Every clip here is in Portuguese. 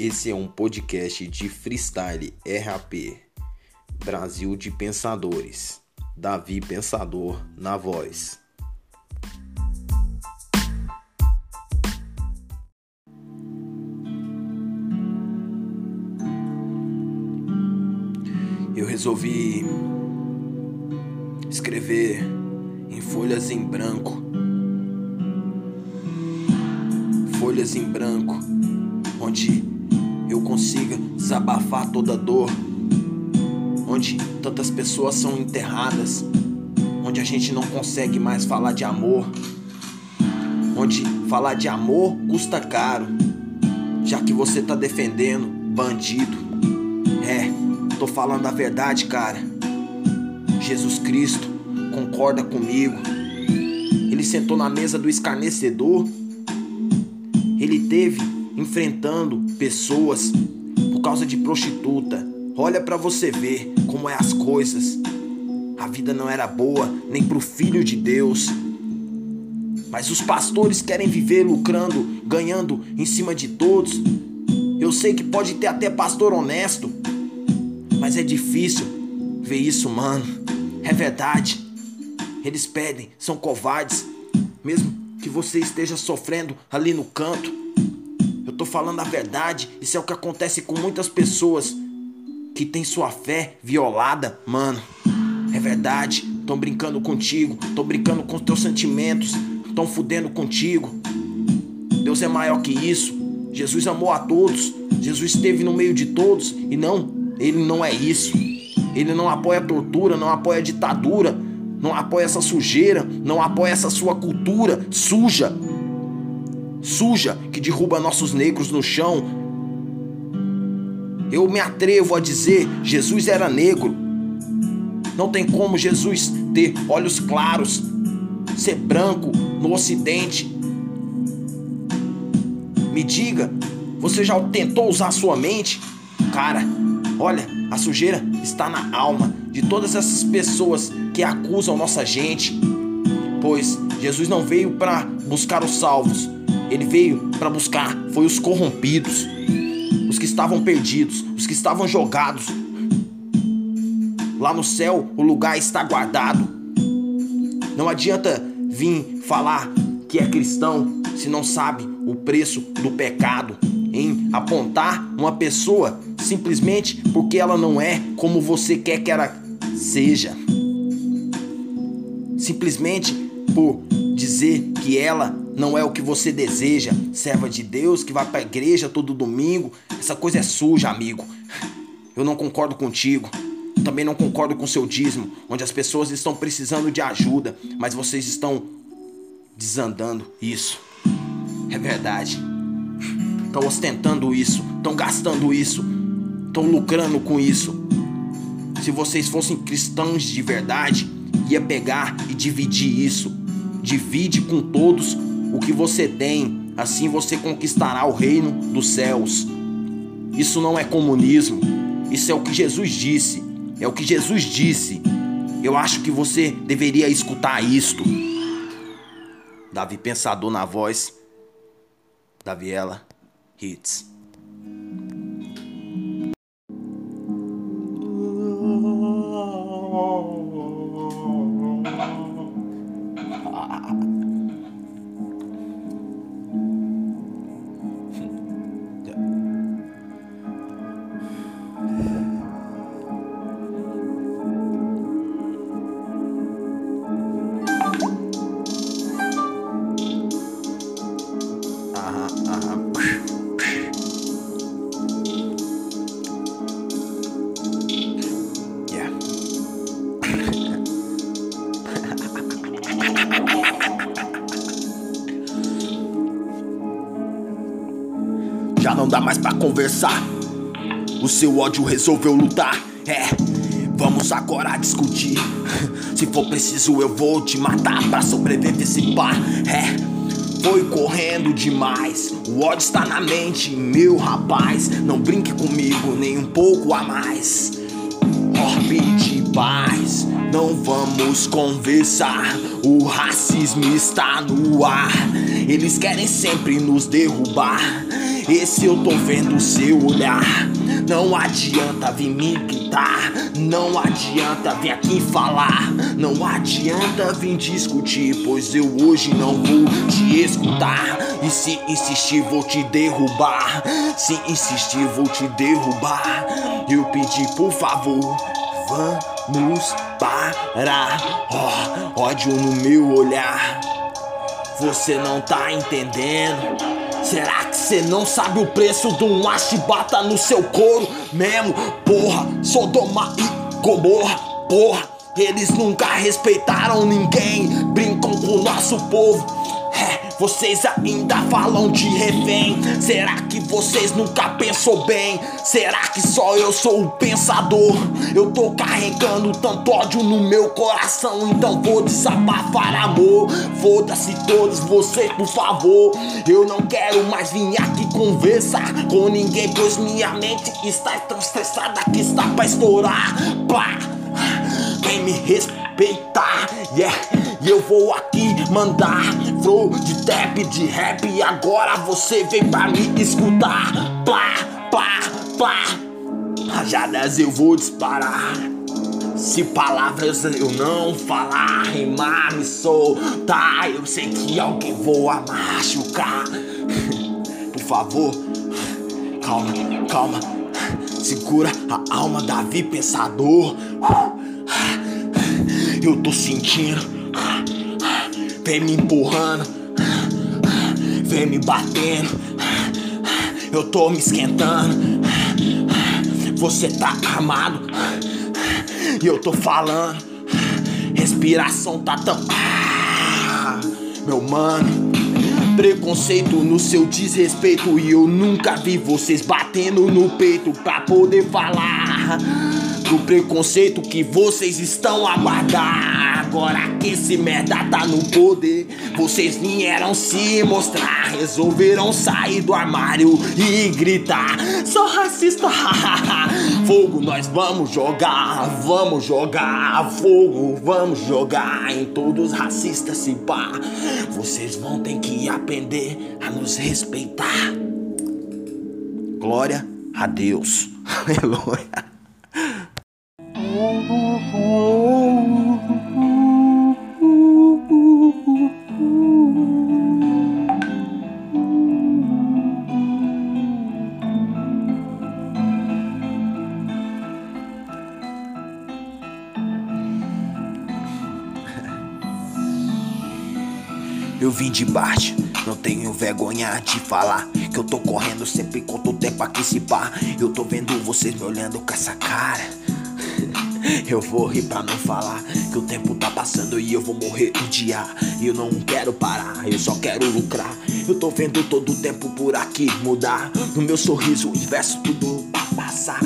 Esse é um podcast de freestyle RAP, Brasil de Pensadores. Davi Pensador na voz. Eu resolvi escrever em folhas em branco. Folhas em branco, onde eu consiga desabafar toda dor, onde tantas pessoas são enterradas, onde a gente não consegue mais falar de amor, onde falar de amor custa caro, já que você tá defendendo bandido. É, tô falando a verdade, cara. Jesus Cristo concorda comigo. Ele sentou na mesa do escarnecedor. Ele teve enfrentando pessoas por causa de prostituta. Olha para você ver como é as coisas. A vida não era boa nem pro filho de Deus. Mas os pastores querem viver lucrando, ganhando em cima de todos. Eu sei que pode ter até pastor honesto, mas é difícil ver isso, mano. É verdade. Eles pedem, são covardes, mesmo que você esteja sofrendo ali no canto. Tô falando a verdade, isso é o que acontece com muitas pessoas que têm sua fé violada, mano. É verdade, tão brincando contigo, tão brincando com os teus sentimentos, tão fudendo contigo. Deus é maior que isso. Jesus amou a todos, Jesus esteve no meio de todos e não, ele não é isso. Ele não apoia a tortura, não apoia a ditadura, não apoia essa sujeira, não apoia essa sua cultura suja. Suja que derruba nossos negros no chão. Eu me atrevo a dizer, Jesus era negro. Não tem como Jesus ter olhos claros, ser branco no ocidente. Me diga, você já tentou usar sua mente? Cara, olha, a sujeira está na alma de todas essas pessoas que acusam nossa gente. Pois Jesus não veio para buscar os salvos, ele veio para buscar foi os corrompidos, os que estavam perdidos, os que estavam jogados. Lá no céu o lugar está guardado. Não adianta vir falar que é cristão se não sabe o preço do pecado em apontar uma pessoa simplesmente porque ela não é como você quer que ela seja. Simplesmente por dizer que ela não é o que você deseja, serva de Deus que vai para a igreja todo domingo. Essa coisa é suja, amigo. Eu não concordo contigo. Também não concordo com seu dízimo, onde as pessoas estão precisando de ajuda, mas vocês estão desandando isso. É verdade. Estão ostentando isso, estão gastando isso, estão lucrando com isso. Se vocês fossem cristãos de verdade, ia pegar e dividir isso. Divide com todos o que você tem, assim você conquistará o reino dos céus. Isso não é comunismo, isso é o que Jesus disse. É o que Jesus disse. Eu acho que você deveria escutar isto. Davi Pensador na voz. Daviela Hits. Não dá mais pra conversar. O seu ódio resolveu lutar. É, vamos agora discutir. Se for preciso, eu vou te matar pra sobreviver esse pá. É, foi correndo demais. O ódio está na mente, meu rapaz. Não brinque comigo nem um pouco a mais. só pedir paz. Não vamos conversar, o racismo está no ar. Eles querem sempre nos derrubar. Esse eu tô vendo seu olhar. Não adianta vir me gritar, não adianta vir aqui falar, não adianta vir discutir, pois eu hoje não vou te escutar. E se insistir, vou te derrubar. Se insistir, vou te derrubar. Eu pedi, por favor, vamos parar. Oh, ódio no meu olhar. Você não tá entendendo. Será que cê não sabe o preço de um bata no seu couro mesmo? Porra, Sodoma e Gomorra, porra. Eles nunca respeitaram ninguém, brincam com o nosso povo. Vocês ainda falam de refém. Será que vocês nunca pensou bem? Será que só eu sou o pensador? Eu tô carregando tanto ódio no meu coração, então vou desabafar amor. Foda-se todos vocês, por favor. Eu não quero mais vir aqui conversar com ninguém, pois minha mente está tão estressada que está pra estourar. Pá! Quem me respeitar, yeah. E eu vou aqui mandar flow de trap, de rap. E agora você vem pra me escutar. Plá, plá, plá. Rajadas eu vou disparar. Se palavras eu não falar, rimar, me soltar, eu sei que alguém voa machucar. Por favor, calma, calma, segura a alma, Davi pensador. Eu tô sentindo, vem me empurrando, vem me batendo. Eu tô me esquentando, você tá armado. E eu tô falando, respiração tá tão. Meu mano, preconceito no seu desrespeito. E eu nunca vi vocês batendo no peito pra poder falar do preconceito que vocês estão a guardar. Agora que esse merda tá no poder, vocês vieram se mostrar. Resolveram sair do armário e gritar: Sou racista, fogo nós vamos jogar, vamos jogar fogo, vamos jogar em todos racistas se pá. Vocês vão ter que aprender a nos respeitar. Glória a Deus. Aleluia. Eu vim de baixo, não tenho vergonha de falar Que eu tô correndo sempre quanto tempo aqui se pá. Eu tô vendo vocês me olhando com essa cara. Eu vou rir pra não falar Que o tempo tá passando e eu vou morrer um dia. Eu não quero parar, eu só quero lucrar. Eu tô vendo todo o tempo por aqui mudar. No meu sorriso, inverso tudo pra passar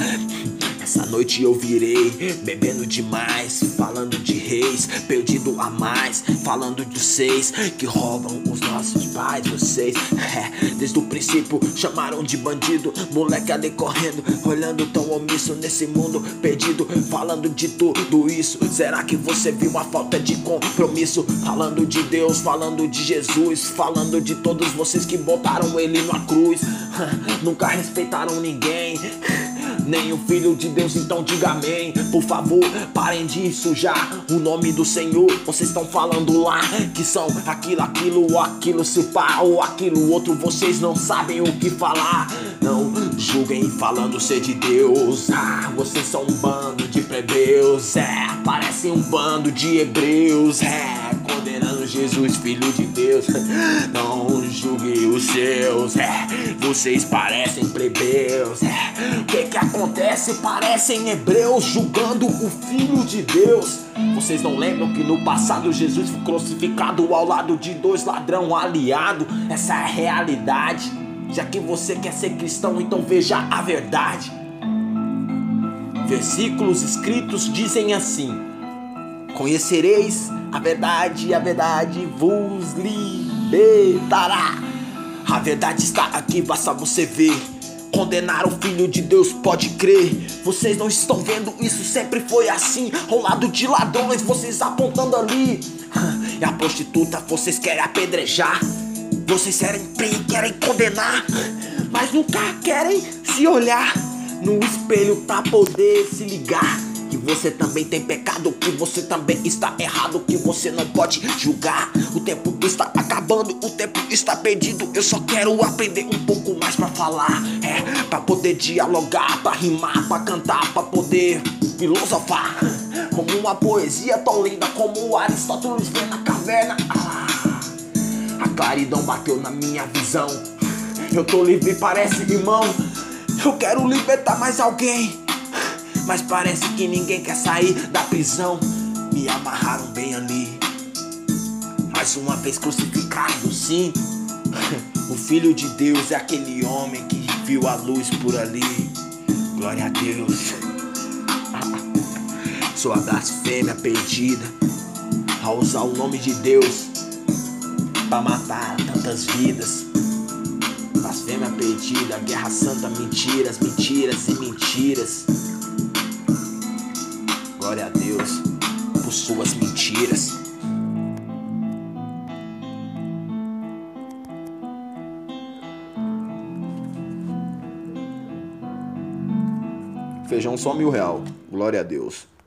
essa noite eu virei, bebendo demais, falando de reis, perdido a mais, falando de vocês que roubam os nossos pais, vocês. É, desde o princípio chamaram de bandido, moleque ali correndo, olhando tão omisso nesse mundo perdido, falando de tudo isso. Será que você viu a falta de compromisso? Falando de Deus, falando de Jesus, falando de todos vocês que botaram ele na cruz, nunca respeitaram ninguém nem o Filho de Deus, então diga amém. Por favor, parem de sujar o nome do Senhor. Vocês estão falando lá que são aquilo, aquilo, aquilo, se pá, ou aquilo outro. Vocês não sabem o que falar. Não julguem falando ser de Deus. Ah, vocês são um bando de plebeus. É, parecem um bando de hebreus. É, Jesus, filho de Deus. Não julgue os seus. É, vocês parecem plebeus. É, o que que acontece? Parecem hebreus julgando o filho de Deus. Vocês não lembram que no passado Jesus foi crucificado ao lado de dois ladrão aliado? Essa é a realidade. Já que você quer ser cristão, então veja a verdade. Versículos escritos dizem assim: Conhecereis a verdade, e a verdade vos libertará. A verdade está aqui, basta você ver. condenar o filho de Deus, pode crer. Vocês não estão vendo isso, sempre foi assim. Ao lado de ladrões, vocês apontando ali. E a prostituta, vocês querem apedrejar. Vocês querem querem condenar, mas nunca querem se olhar no espelho pra poder se ligar você também tem pecado, que você também está errado, que você não pode julgar. O tempo está acabando, o tempo está perdido. Eu só quero aprender um pouco mais para falar, é, para poder dialogar, para rimar, para cantar, para poder filosofar. Como uma poesia tão linda como Aristóteles vê na caverna. Ah, a claridão bateu na minha visão. Eu tô livre, parece irmão. Eu quero libertar mais alguém. Mas parece que ninguém quer sair da prisão. Me amarraram bem ali. Mais uma vez crucificado, sim. O filho de Deus é aquele homem que viu a luz por ali. Glória a Deus. Sua blasfêmia perdida ao usar o nome de Deus para matar tantas vidas. Blasfêmia perdida, guerra santa, mentiras, mentiras e mentiras. Glória a Deus por suas mentiras. Feijão só mil real. Glória a Deus.